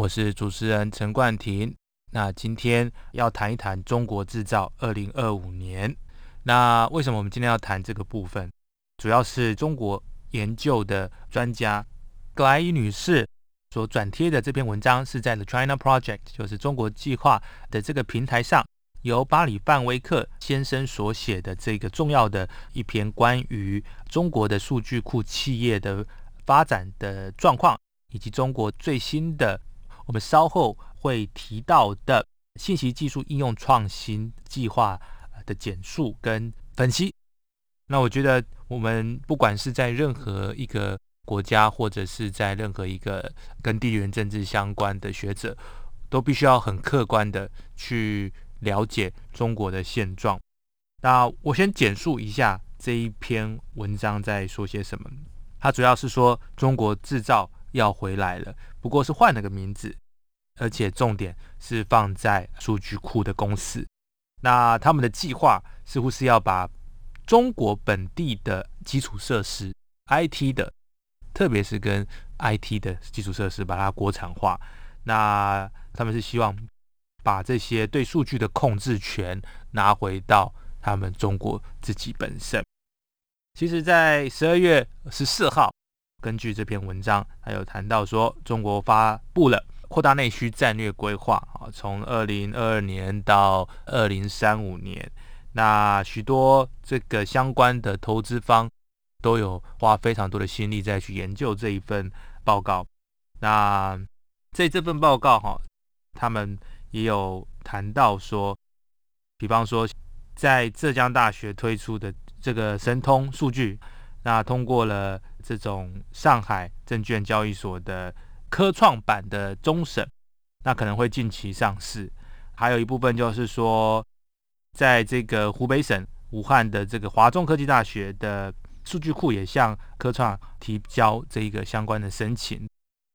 我是主持人陈冠廷。那今天要谈一谈中国制造二零二五年。那为什么我们今天要谈这个部分？主要是中国研究的专家格莱伊女士所转贴的这篇文章，是在 The China Project，就是中国计划的这个平台上，由巴里范威克先生所写的这个重要的一篇关于中国的数据库企业的发展的状况，以及中国最新的我们稍后会提到的信息技术应用创新计划的简述跟分析。那我觉得。我们不管是在任何一个国家，或者是在任何一个跟地缘政治相关的学者，都必须要很客观的去了解中国的现状。那我先简述一下这一篇文章在说些什么。它主要是说中国制造要回来了，不过是换了个名字，而且重点是放在数据库的公司。那他们的计划似乎是要把。中国本地的基础设施，IT 的，特别是跟 IT 的基础设施，把它国产化。那他们是希望把这些对数据的控制权拿回到他们中国自己本身。其实，在十二月十四号，根据这篇文章，还有谈到说，中国发布了扩大内需战略规划啊，从二零二二年到二零三五年。那许多这个相关的投资方都有花非常多的心力在去研究这一份报告。那在这份报告哈，他们也有谈到说，比方说在浙江大学推出的这个神通数据，那通过了这种上海证券交易所的科创板的终审，那可能会近期上市。还有一部分就是说。在这个湖北省武汉的这个华中科技大学的数据库也向科创提交这一个相关的申请，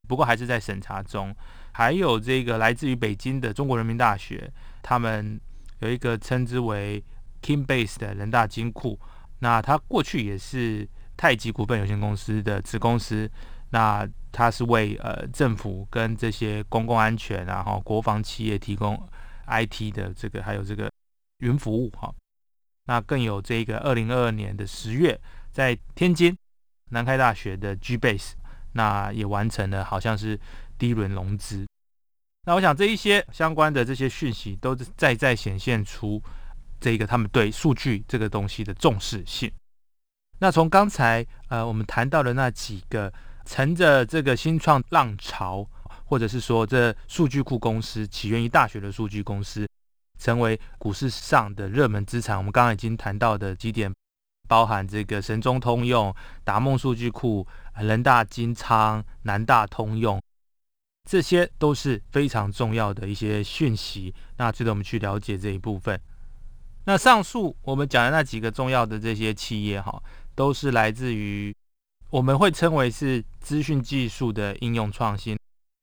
不过还是在审查中。还有这个来自于北京的中国人民大学，他们有一个称之为 Kingbase 的人大金库，那它过去也是太极股份有限公司的子公司，那它是为呃政府跟这些公共安全然后国防企业提供 IT 的这个还有这个。云服务哈，那更有这个二零二二年的十月，在天津南开大学的 G Base，那也完成了好像是第一轮融资。那我想这一些相关的这些讯息，都在在显现出这个他们对数据这个东西的重视性。那从刚才呃我们谈到的那几个乘着这个新创浪潮，或者是说这数据库公司起源于大学的数据公司。成为股市上的热门资产。我们刚刚已经谈到的几点，包含这个神中通用、达梦数据库、人大金仓、南大通用，这些都是非常重要的一些讯息。那值得我们去了解这一部分。那上述我们讲的那几个重要的这些企业，哈，都是来自于我们会称为是资讯技术的应用创新。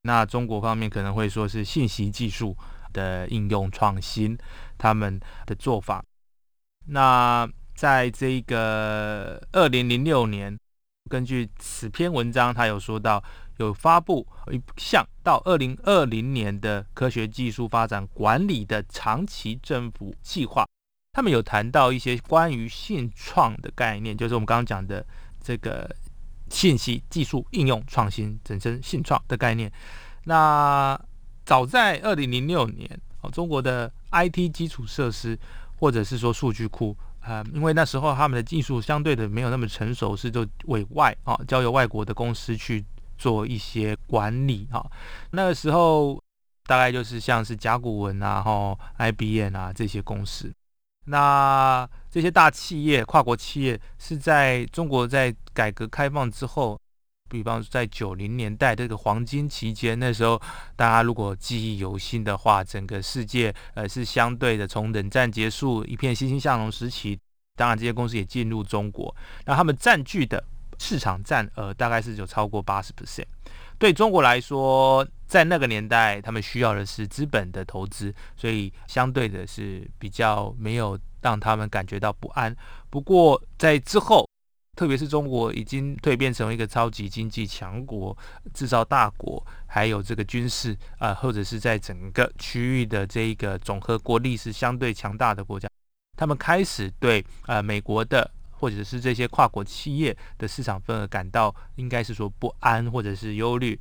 那中国方面可能会说是信息技术。的应用创新，他们的做法。那在这个二零零六年，根据此篇文章，他有说到有发布一项到二零二零年的科学技术发展管理的长期政府计划。他们有谈到一些关于信创的概念，就是我们刚刚讲的这个信息技术应用创新，整称信创的概念。那早在二零零六年，哦，中国的 IT 基础设施或者是说数据库，啊，因为那时候他们的技术相对的没有那么成熟，是就委外啊，交由外国的公司去做一些管理啊。那个时候大概就是像是甲骨文啊、哈 IBM 啊这些公司。那这些大企业、跨国企业是在中国在改革开放之后。比方说在九零年代这个黄金期间，那时候大家如果记忆犹新的话，整个世界呃是相对的从冷战结束一片欣欣向荣时期，当然这些公司也进入中国，那他们占据的市场占额大概是有超过八十 percent。对中国来说，在那个年代，他们需要的是资本的投资，所以相对的是比较没有让他们感觉到不安。不过在之后，特别是中国已经蜕变成为一个超级经济强国、制造大国，还有这个军事啊，或者是在整个区域的这一个总和国力是相对强大的国家，他们开始对呃美国的或者是这些跨国企业的市场份额感到应该是说不安或者是忧虑。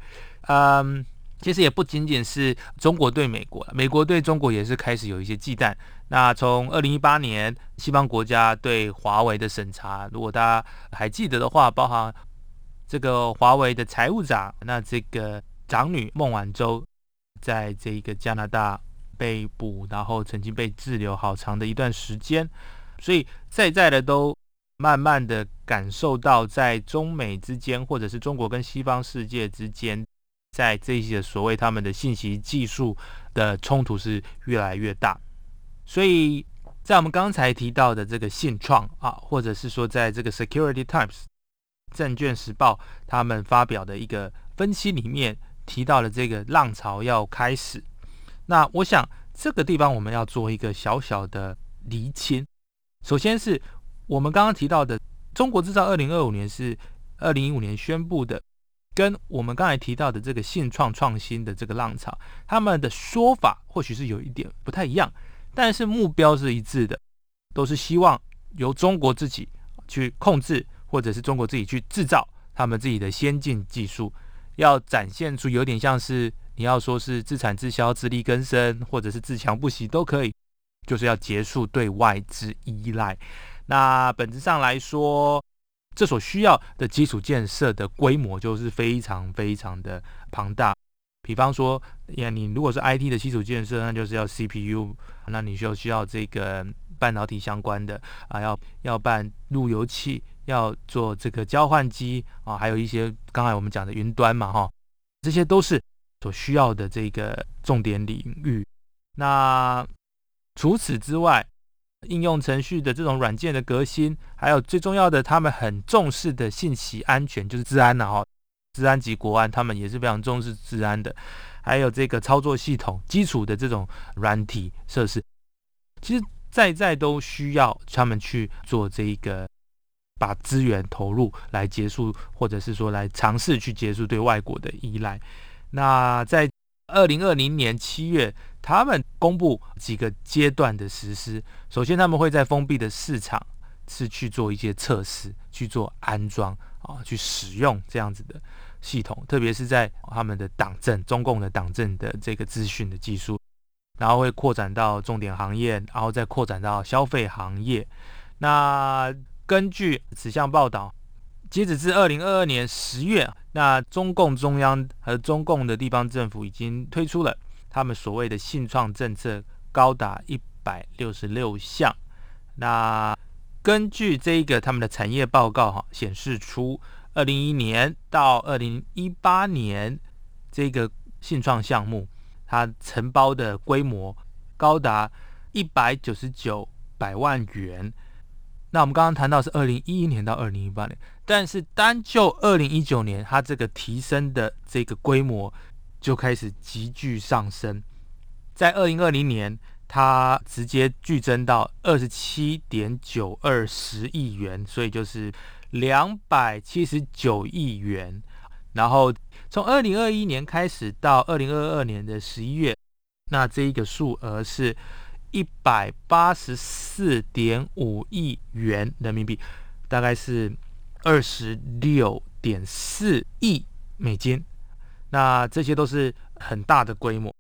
嗯，其实也不仅仅是中国对美国，美国对中国也是开始有一些忌惮。那从二零一八年西方国家对华为的审查，如果大家还记得的话，包含这个华为的财务长，那这个长女孟晚舟，在这个加拿大被捕，然后曾经被滞留好长的一段时间，所以在在的都慢慢的感受到，在中美之间，或者是中国跟西方世界之间，在这些所谓他们的信息技术的冲突是越来越大。所以在我们刚才提到的这个信创啊，或者是说在这个 Security Times 证券时报他们发表的一个分析里面提到了这个浪潮要开始。那我想这个地方我们要做一个小小的厘清。首先是我们刚刚提到的中国制造二零二五年是二零一五年宣布的，跟我们刚才提到的这个信创创新的这个浪潮，他们的说法或许是有一点不太一样。但是目标是一致的，都是希望由中国自己去控制，或者是中国自己去制造他们自己的先进技术，要展现出有点像是你要说是自产自销、自力更生，或者是自强不息都可以，就是要结束对外资依赖。那本质上来说，这所需要的基础建设的规模就是非常非常的庞大。比方说，呀，你如果是 IT 的基础建设，那就是要 CPU，那你就需要这个半导体相关的啊，要要办路由器，要做这个交换机啊，还有一些刚才我们讲的云端嘛，哈，这些都是所需要的这个重点领域。那除此之外，应用程序的这种软件的革新，还有最重要的，他们很重视的信息安全，就是治安呐，哈。治安及国安，他们也是非常重视治安的。还有这个操作系统基础的这种软体设施，其实在在都需要他们去做这一个，把资源投入来结束，或者是说来尝试去结束对外国的依赖。那在二零二零年七月，他们公布几个阶段的实施。首先，他们会在封闭的市场是去做一些测试，去做安装啊，去使用这样子的。系统，特别是在他们的党政、中共的党政的这个资讯的技术，然后会扩展到重点行业，然后再扩展到消费行业。那根据此项报道，截止至二零二二年十月，那中共中央和中共的地方政府已经推出了他们所谓的信创政策，高达一百六十六项。那根据这一个他们的产业报告哈，显示出。二零一一年到二零一八年，这个信创项目，它承包的规模高达一百九十九百万元。那我们刚刚谈到是二零一一年到二零一八年，但是单就二零一九年，它这个提升的这个规模就开始急剧上升。在二零二零年，它直接剧增到二十七点九二十亿元，所以就是。两百七十九亿元，然后从二零二一年开始到二零二二年的十一月，那这一个数额是一百八十四点五亿元人民币，大概是二十六点四亿美金，那这些都是很大的规模。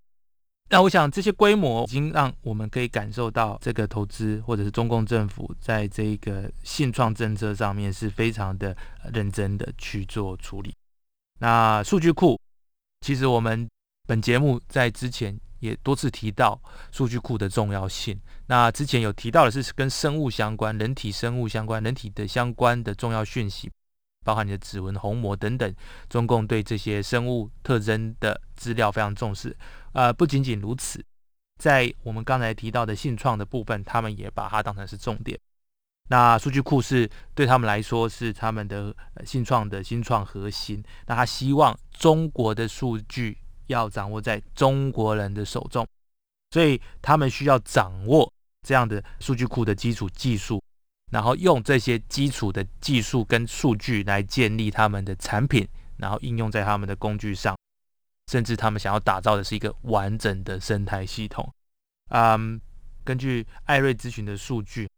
那我想，这些规模已经让我们可以感受到，这个投资或者是中共政府在这个信创政策上面是非常的认真的去做处理。那数据库，其实我们本节目在之前也多次提到数据库的重要性。那之前有提到的是跟生物相关、人体生物相关、人体的相关的重要讯息，包含你的指纹、虹膜等等，中共对这些生物特征的资料非常重视。呃，不仅仅如此，在我们刚才提到的信创的部分，他们也把它当成是重点。那数据库是对他们来说是他们的信创的新创核心。那他希望中国的数据要掌握在中国人的手中，所以他们需要掌握这样的数据库的基础技术。然后用这些基础的技术跟数据来建立他们的产品，然后应用在他们的工具上，甚至他们想要打造的是一个完整的生态系统。嗯，根据艾瑞咨询的数据，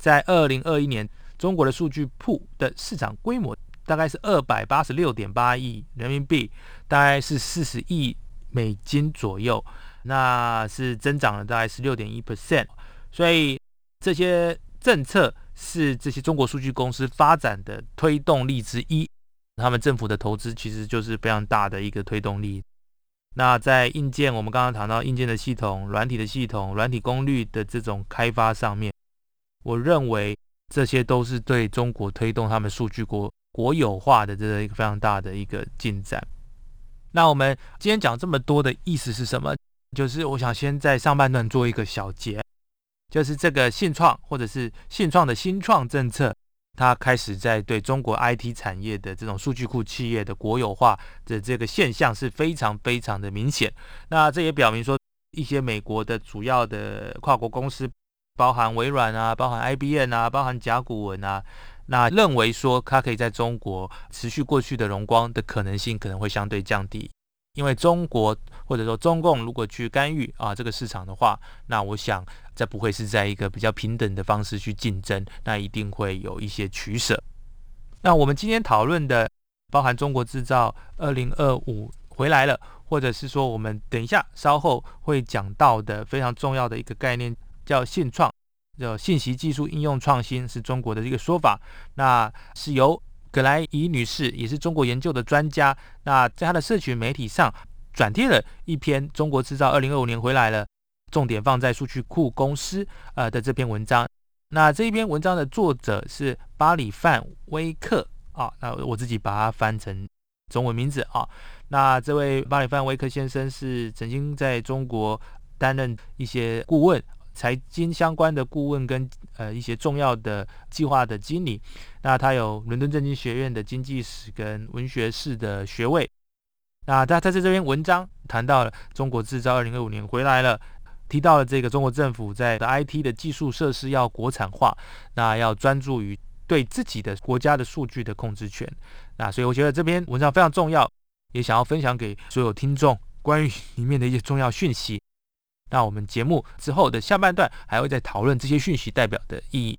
在二零二一年，中国的数据库的市场规模大概是二百八十六点八亿人民币，大概是四十亿美金左右，那是增长了大概是六点一 percent。所以这些政策。是这些中国数据公司发展的推动力之一，他们政府的投资其实就是非常大的一个推动力。那在硬件，我们刚刚谈到硬件的系统、软体的系统、软体功率的这种开发上面，我认为这些都是对中国推动他们数据国国有化的这个一个非常大的一个进展。那我们今天讲这么多的意思是什么？就是我想先在上半段做一个小结。就是这个信创或者是信创的新创政策，它开始在对中国 IT 产业的这种数据库企业的国有化的这个现象是非常非常的明显。那这也表明说，一些美国的主要的跨国公司，包含微软啊，包含 IBM 啊，包含甲骨文啊，那认为说它可以在中国持续过去的荣光的可能性可能会相对降低。因为中国或者说中共如果去干预啊这个市场的话，那我想这不会是在一个比较平等的方式去竞争，那一定会有一些取舍。那我们今天讨论的包含中国制造二零二五回来了，或者是说我们等一下稍后会讲到的非常重要的一个概念叫信创，叫信息技术应用创新，是中国的一个说法，那是由。葛莱伊女士也是中国研究的专家，那在她的社群媒体上转贴了一篇《中国制造二零二五年回来了》，重点放在数据库公司呃的这篇文章。那这一篇文章的作者是巴里范威克啊，那我自己把它翻成中文名字啊。那这位巴里范威克先生是曾经在中国担任一些顾问。财经相关的顾问跟呃一些重要的计划的经理，那他有伦敦政经学院的经济史跟文学士的学位。那他在这篇文章谈到了中国制造二零二五年回来了，提到了这个中国政府在的 IT 的技术设施要国产化，那要专注于对自己的国家的数据的控制权。那所以我觉得这篇文章非常重要，也想要分享给所有听众关于里面的一些重要讯息。那我们节目之后的下半段还会再讨论这些讯息代表的意义。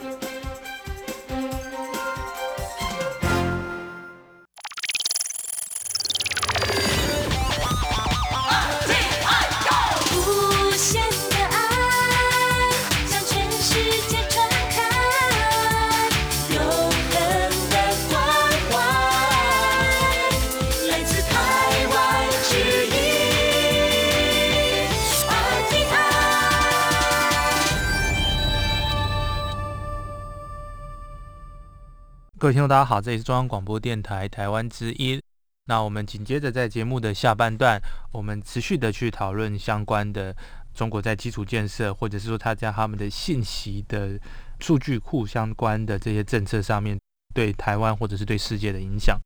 各位听众，大家好，这里是中央广播电台台湾之音。那我们紧接着在节目的下半段，我们持续的去讨论相关的中国在基础建设，或者是说他在他们的信息的数据库相关的这些政策上面，对台湾或者是对世界的影响。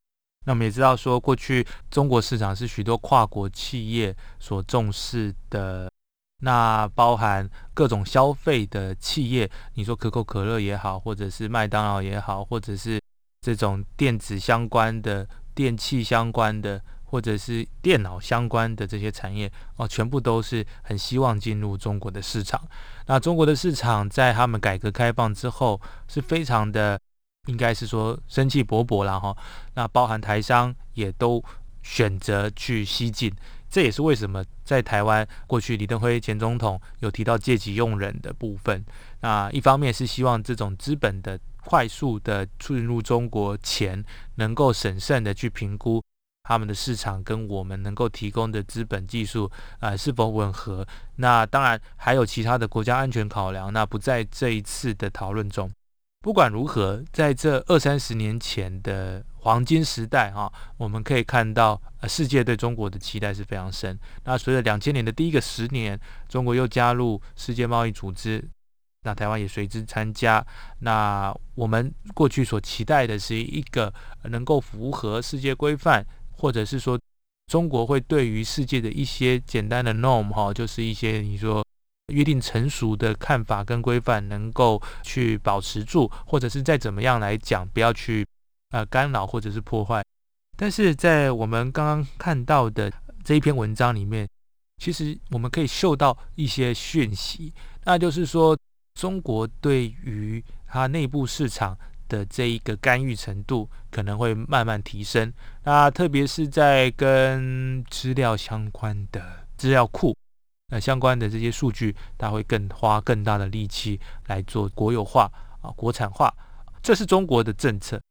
那我们也知道说，过去中国市场是许多跨国企业所重视的。那包含各种消费的企业，你说可口可乐也好，或者是麦当劳也好，或者是这种电子相关的、电器相关的，或者是电脑相关的这些产业哦，全部都是很希望进入中国的市场。那中国的市场在他们改革开放之后，是非常的，应该是说生气勃勃了哈。那包含台商也都选择去西进。这也是为什么在台湾过去李登辉前总统有提到借机用人的部分。那一方面是希望这种资本的快速的进入中国前，能够审慎的去评估他们的市场跟我们能够提供的资本技术啊是否吻合。那当然还有其他的国家安全考量，那不在这一次的讨论中。不管如何，在这二三十年前的黄金时代，哈，我们可以看到，呃，世界对中国的期待是非常深。那随着两千年的第一个十年，中国又加入世界贸易组织，那台湾也随之参加。那我们过去所期待的是一个能够符合世界规范，或者是说中国会对于世界的一些简单的 norm，哈，就是一些你说。约定成熟的看法跟规范能够去保持住，或者是再怎么样来讲，不要去呃干扰或者是破坏。但是在我们刚刚看到的这一篇文章里面，其实我们可以嗅到一些讯息，那就是说中国对于它内部市场的这一个干预程度可能会慢慢提升。那特别是在跟资料相关的资料库。那相关的这些数据，它会更花更大的力气来做国有化啊、国产化，这是中国的政策。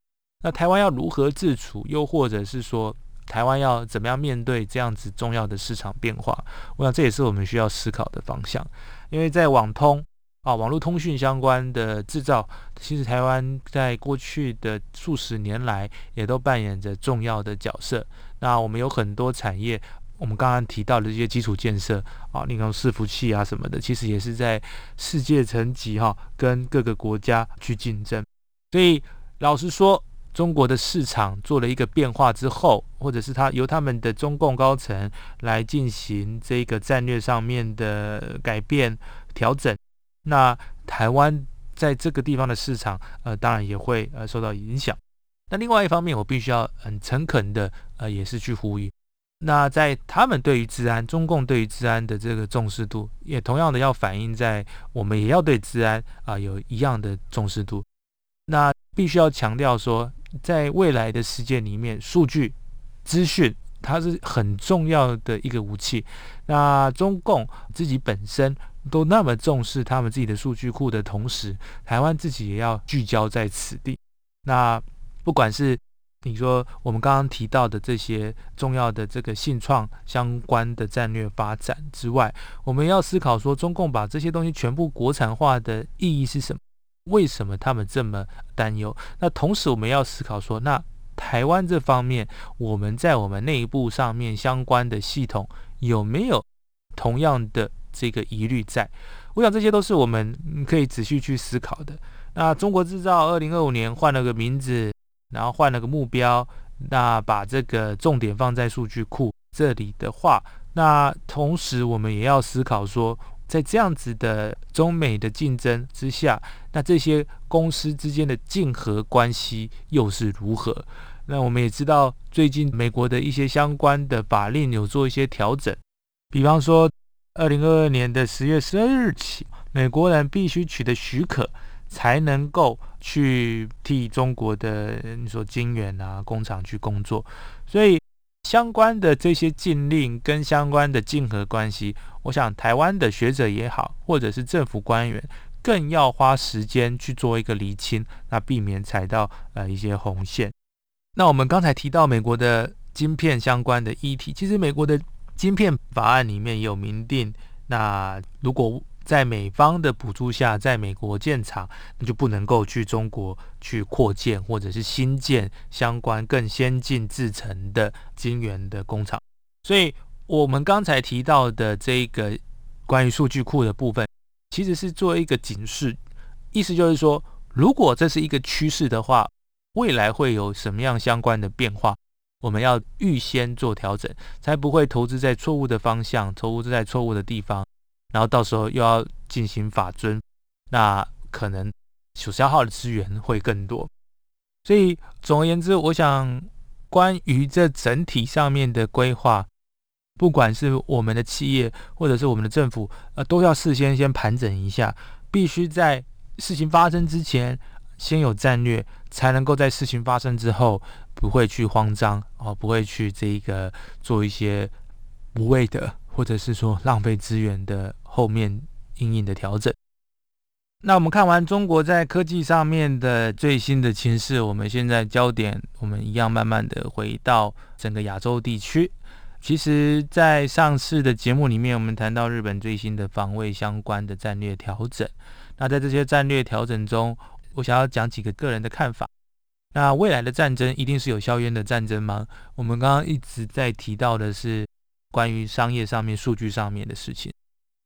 那台湾要如何自处，又或者是说台湾要怎么样面对这样子重要的市场变化？我想这也是我们需要思考的方向。因为在网通啊、网络通讯相关的制造，其实台湾在过去的数十年来也都扮演着重要的角色。那我们有很多产业。我们刚刚提到的这些基础建设啊，例如伺服器啊什么的，其实也是在世界层级哈，跟各个国家去竞争。所以老实说，中国的市场做了一个变化之后，或者是他由他们的中共高层来进行这个战略上面的改变调整，那台湾在这个地方的市场，呃，当然也会呃受到影响。那另外一方面，我必须要很诚恳的呃，也是去呼吁。那在他们对于治安，中共对于治安的这个重视度，也同样的要反映在我们也要对治安啊有一样的重视度。那必须要强调说，在未来的世界里面，数据资讯它是很重要的一个武器。那中共自己本身都那么重视他们自己的数据库的同时，台湾自己也要聚焦在此地。那不管是你说我们刚刚提到的这些重要的这个信创相关的战略发展之外，我们要思考说，中共把这些东西全部国产化的意义是什么？为什么他们这么担忧？那同时我们要思考说，那台湾这方面，我们在我们内部上面相关的系统有没有同样的这个疑虑在？我想这些都是我们可以仔细去思考的。那中国制造二零二五年换了个名字。然后换了个目标，那把这个重点放在数据库这里的话，那同时我们也要思考说，在这样子的中美的竞争之下，那这些公司之间的竞合关系又是如何？那我们也知道，最近美国的一些相关的法令有做一些调整，比方说，二零二二年的十月十二日起，美国人必须取得许可。才能够去替中国的你说晶圆啊工厂去工作，所以相关的这些禁令跟相关的竞合关系，我想台湾的学者也好，或者是政府官员，更要花时间去做一个厘清，那避免踩到呃一些红线。那我们刚才提到美国的晶片相关的议题，其实美国的晶片法案里面也有明定，那如果在美方的补助下，在美国建厂，那就不能够去中国去扩建或者是新建相关更先进制成的晶圆的工厂。所以，我们刚才提到的这个关于数据库的部分，其实是做一个警示，意思就是说，如果这是一个趋势的话，未来会有什么样相关的变化？我们要预先做调整，才不会投资在错误的方向，投资在错误的地方，然后到时候又要进行法尊，那可能所消耗的资源会更多。所以总而言之，我想关于这整体上面的规划，不管是我们的企业或者是我们的政府，呃，都要事先先盘整一下，必须在事情发生之前先有战略，才能够在事情发生之后。不会去慌张哦，不会去这个做一些无谓的，或者是说浪费资源的后面硬硬的调整。那我们看完中国在科技上面的最新的情势，我们现在焦点我们一样慢慢的回到整个亚洲地区。其实，在上次的节目里面，我们谈到日本最新的防卫相关的战略调整。那在这些战略调整中，我想要讲几个个人的看法。那未来的战争一定是有硝烟的战争吗？我们刚刚一直在提到的是关于商业上面、数据上面的事情。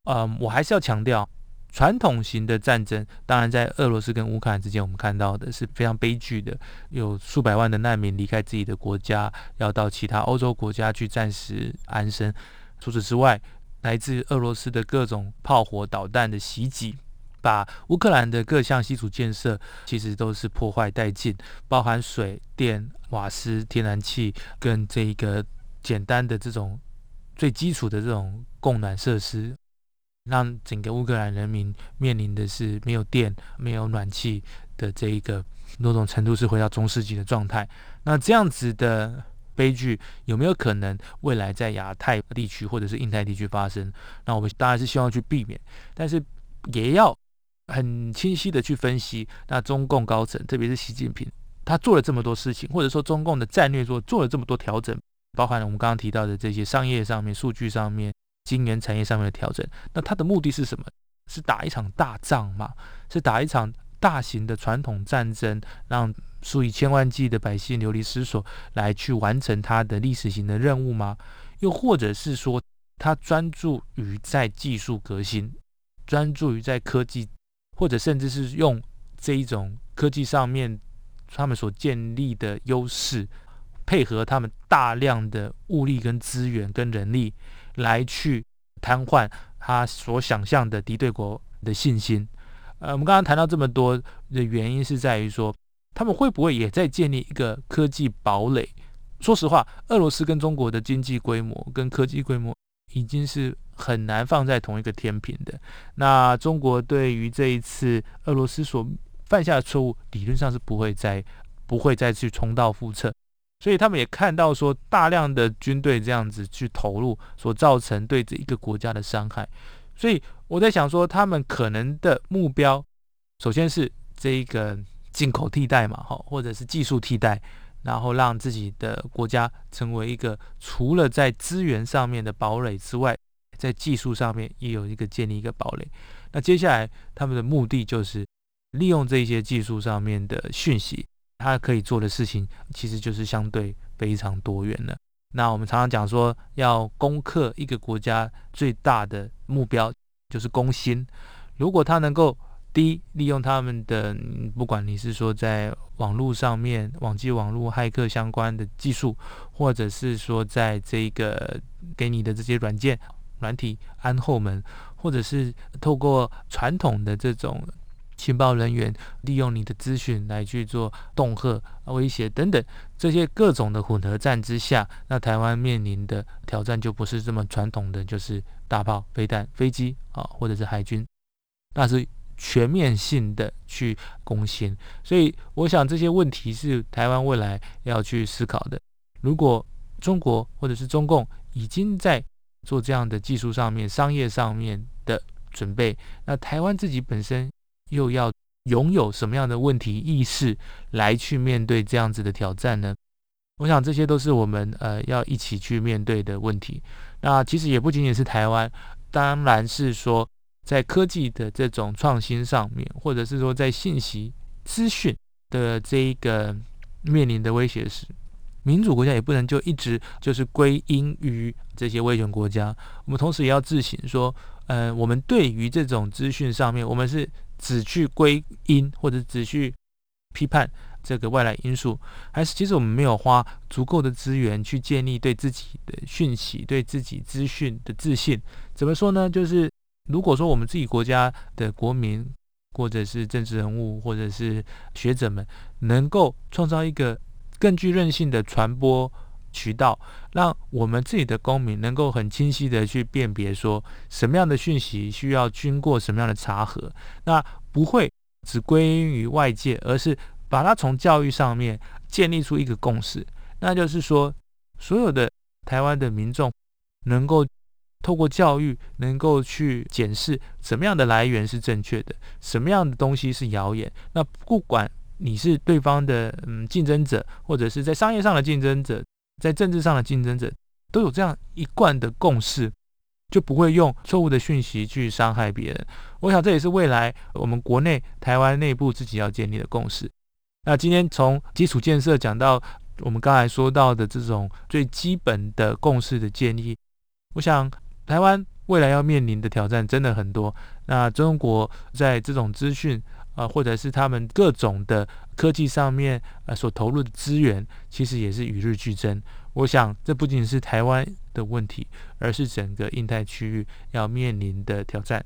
嗯，我还是要强调，传统型的战争，当然在俄罗斯跟乌克兰之间，我们看到的是非常悲剧的，有数百万的难民离开自己的国家，要到其他欧洲国家去暂时安身。除此之外，来自俄罗斯的各种炮火、导弹的袭击。把乌克兰的各项基础建设其实都是破坏殆尽，包含水电、瓦斯、天然气跟这一个简单的这种最基础的这种供暖设施，让整个乌克兰人民面临的是没有电、没有暖气的这一个某种程度是回到中世纪的状态。那这样子的悲剧有没有可能未来在亚太地区或者是印太地区发生？那我们当然是希望去避免，但是也要。很清晰的去分析，那中共高层，特别是习近平，他做了这么多事情，或者说中共的战略做做了这么多调整，包含了我们刚刚提到的这些商业上面、数据上面、晶圆产业上面的调整，那它的目的是什么？是打一场大仗吗？是打一场大型的传统战争，让数以千万计的百姓流离失所，来去完成它的历史型的任务吗？又或者是说，他专注于在技术革新，专注于在科技？或者甚至是用这一种科技上面他们所建立的优势，配合他们大量的物力跟资源跟人力，来去瘫痪他所想象的敌对国的信心。呃，我们刚刚谈到这么多的原因，是在于说他们会不会也在建立一个科技堡垒？说实话，俄罗斯跟中国的经济规模跟科技规模已经是。很难放在同一个天平的。那中国对于这一次俄罗斯所犯下的错误，理论上是不会再不会再去重蹈覆辙。所以他们也看到说，大量的军队这样子去投入，所造成对这一个国家的伤害。所以我在想说，他们可能的目标，首先是这一个进口替代嘛，哈，或者是技术替代，然后让自己的国家成为一个除了在资源上面的堡垒之外。在技术上面也有一个建立一个堡垒，那接下来他们的目的就是利用这些技术上面的讯息，他可以做的事情其实就是相对非常多元的。那我们常常讲说，要攻克一个国家最大的目标就是攻心。如果他能够第一利用他们的，不管你是说在网络上面、网际网络骇客相关的技术，或者是说在这个给你的这些软件。软体安后门，或者是透过传统的这种情报人员，利用你的资讯来去做恫吓、威胁等等这些各种的混合战之下，那台湾面临的挑战就不是这么传统的，就是大炮、飞弹、飞机啊，或者是海军，那是全面性的去攻陷。所以，我想这些问题是台湾未来要去思考的。如果中国或者是中共已经在做这样的技术上面、商业上面的准备，那台湾自己本身又要拥有什么样的问题意识来去面对这样子的挑战呢？我想这些都是我们呃要一起去面对的问题。那其实也不仅仅是台湾，当然是说在科技的这种创新上面，或者是说在信息资讯的这一个面临的威胁时，民主国家也不能就一直就是归因于这些威权国家。我们同时也要自省说，嗯，我们对于这种资讯上面，我们是只去归因或者只去批判这个外来因素，还是其实我们没有花足够的资源去建立对自己的讯息、对自己资讯的自信？怎么说呢？就是如果说我们自己国家的国民，或者是政治人物，或者是学者们，能够创造一个更具韧性的传播渠道，让我们自己的公民能够很清晰的去辨别说什么样的讯息需要经过什么样的查核，那不会只归因于外界，而是把它从教育上面建立出一个共识，那就是说所有的台湾的民众能够。透过教育，能够去检视什么样的来源是正确的，什么样的东西是谣言。那不管你是对方的嗯竞争者，或者是在商业上的竞争者，在政治上的竞争者，都有这样一贯的共识，就不会用错误的讯息去伤害别人。我想这也是未来我们国内台湾内部自己要建立的共识。那今天从基础建设讲到我们刚才说到的这种最基本的共识的建立，我想。台湾未来要面临的挑战真的很多。那中国在这种资讯啊，或者是他们各种的科技上面呃所投入的资源，其实也是与日俱增。我想，这不仅是台湾的问题，而是整个印太区域要面临的挑战。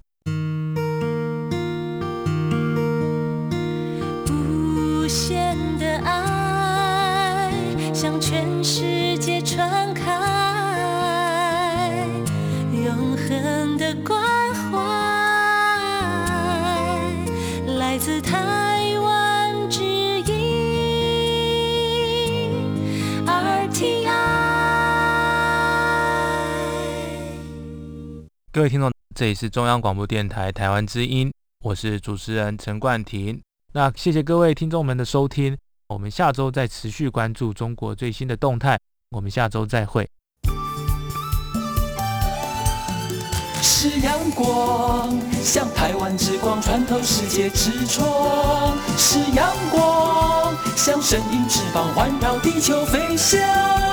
无限的爱向全世界传开。永恒的关怀来自台各位听众，这里是中央广播电台台湾之音，我是主持人陈冠廷。那谢谢各位听众们的收听，我们下周再持续关注中国最新的动态，我们下周再会。是阳光，像台湾之光穿透世界之窗；是阳光，像神鹰翅膀环绕地球飞翔。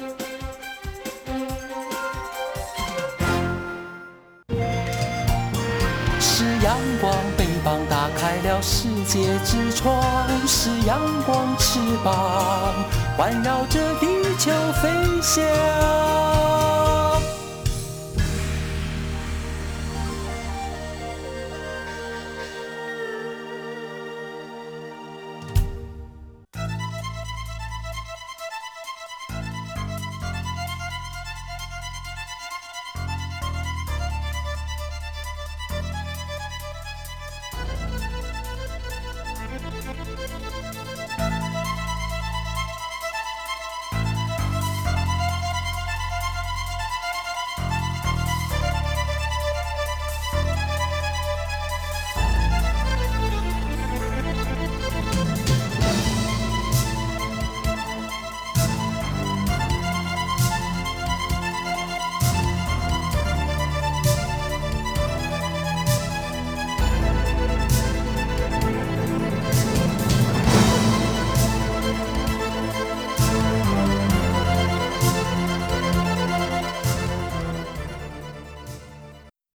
世界之窗；是阳光，翅膀环绕着地球飞翔。